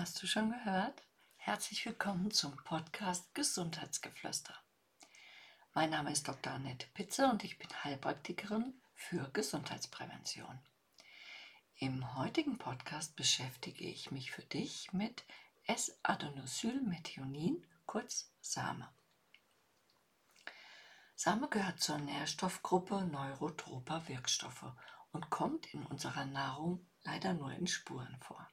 Hast du schon gehört? Herzlich willkommen zum Podcast Gesundheitsgeflüster. Mein Name ist Dr. Annette Pitze und ich bin Heilpraktikerin für Gesundheitsprävention. Im heutigen Podcast beschäftige ich mich für dich mit S-Adenosylmethionin, kurz SAME. Same gehört zur Nährstoffgruppe neurotroper Wirkstoffe und kommt in unserer Nahrung leider nur in Spuren vor.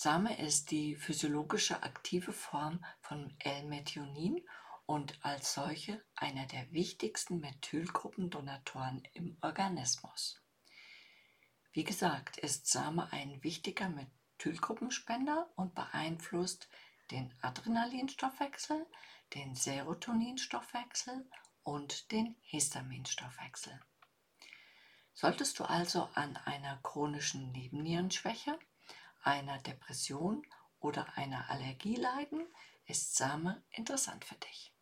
Same ist die physiologische aktive Form von L-Methionin und als solche einer der wichtigsten Methylgruppendonatoren im Organismus. Wie gesagt, ist Same ein wichtiger Methylgruppenspender und beeinflusst den Adrenalinstoffwechsel, den Serotoninstoffwechsel und den Histaminstoffwechsel. Solltest du also an einer chronischen Nebennierenschwäche, einer Depression oder einer Allergie leiden, ist Same interessant für dich.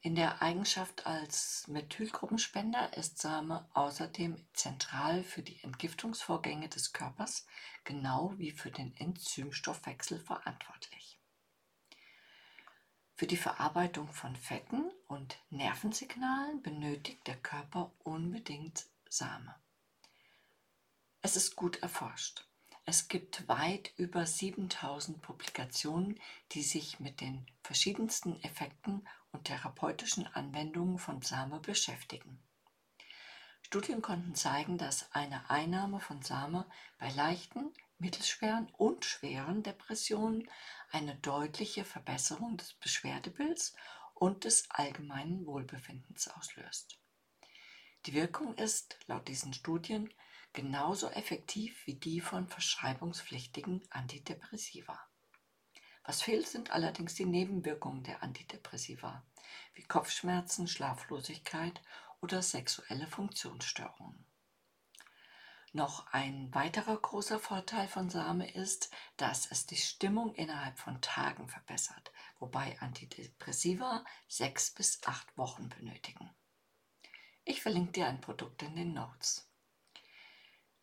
In der Eigenschaft als Methylgruppenspender ist Same außerdem zentral für die Entgiftungsvorgänge des Körpers, genau wie für den Enzymstoffwechsel verantwortlich. Für die Verarbeitung von Fetten und Nervensignalen benötigt der Körper unbedingt Same. Es ist gut erforscht. Es gibt weit über 7000 Publikationen, die sich mit den verschiedensten Effekten und therapeutischen Anwendungen von Same beschäftigen. Studien konnten zeigen, dass eine Einnahme von Same bei leichten, mittelschweren und schweren Depressionen eine deutliche Verbesserung des Beschwerdebilds und des allgemeinen Wohlbefindens auslöst. Die Wirkung ist laut diesen Studien genauso effektiv wie die von verschreibungspflichtigen Antidepressiva. Was fehlt, sind allerdings die Nebenwirkungen der Antidepressiva, wie Kopfschmerzen, Schlaflosigkeit oder sexuelle Funktionsstörungen. Noch ein weiterer großer Vorteil von Same ist, dass es die Stimmung innerhalb von Tagen verbessert, wobei Antidepressiva sechs bis acht Wochen benötigen. Ich verlinke dir ein Produkt in den Notes.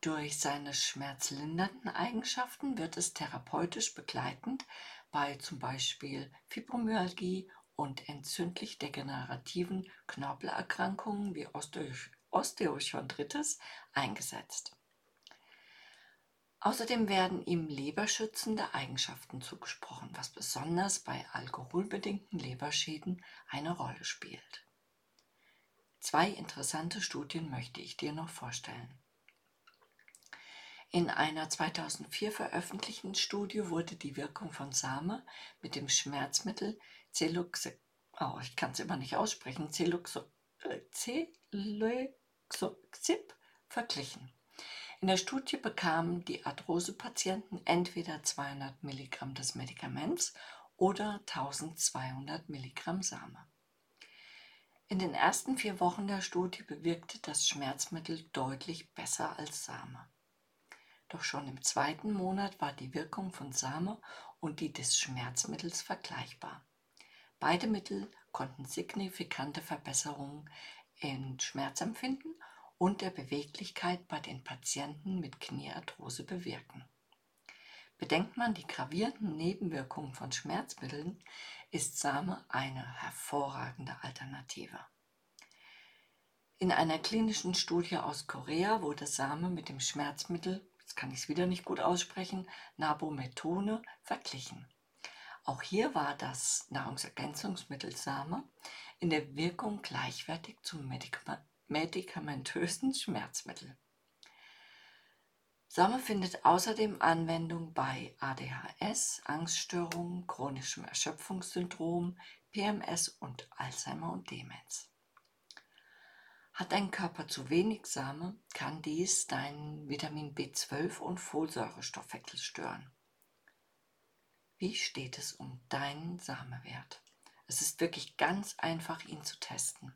Durch seine schmerzlindernden Eigenschaften wird es therapeutisch begleitend bei zum Beispiel Fibromyalgie und entzündlich-degenerativen Knorpelerkrankungen wie Osteochondritis eingesetzt. Außerdem werden ihm leberschützende Eigenschaften zugesprochen, was besonders bei alkoholbedingten Leberschäden eine Rolle spielt. Zwei interessante Studien möchte ich dir noch vorstellen. In einer 2004 veröffentlichten Studie wurde die Wirkung von Same mit dem Schmerzmittel Celuxib, oh, ich kann es immer nicht aussprechen, Celuxib verglichen. In der Studie bekamen die Arthrose-Patienten entweder 200 Milligramm des Medikaments oder 1200 Milligramm Same. In den ersten vier Wochen der Studie bewirkte das Schmerzmittel deutlich besser als Same. Doch schon im zweiten Monat war die Wirkung von Same und die des Schmerzmittels vergleichbar. Beide Mittel konnten signifikante Verbesserungen in Schmerzempfinden und der Beweglichkeit bei den Patienten mit Kniearthrose bewirken. Bedenkt man die gravierenden Nebenwirkungen von Schmerzmitteln, ist Same eine hervorragende Alternative. In einer klinischen Studie aus Korea wurde Same mit dem Schmerzmittel jetzt kann ich es wieder nicht gut aussprechen, Nabometone verglichen. Auch hier war das Nahrungsergänzungsmittel Same in der Wirkung gleichwertig zum medikamentösen Schmerzmittel. Same findet außerdem Anwendung bei ADHS, Angststörungen, chronischem Erschöpfungssyndrom, PMS und Alzheimer und Demenz. Hat dein Körper zu wenig Same, kann dies deinen Vitamin B12 und Folsäurestoffwechsel stören. Wie steht es um deinen Samewert? Es ist wirklich ganz einfach, ihn zu testen.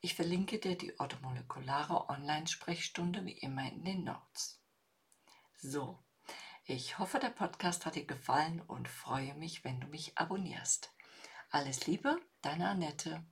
Ich verlinke dir die orthomolekulare Online-Sprechstunde wie immer in den Notes. So, ich hoffe, der Podcast hat dir gefallen und freue mich, wenn du mich abonnierst. Alles Liebe, deine Annette.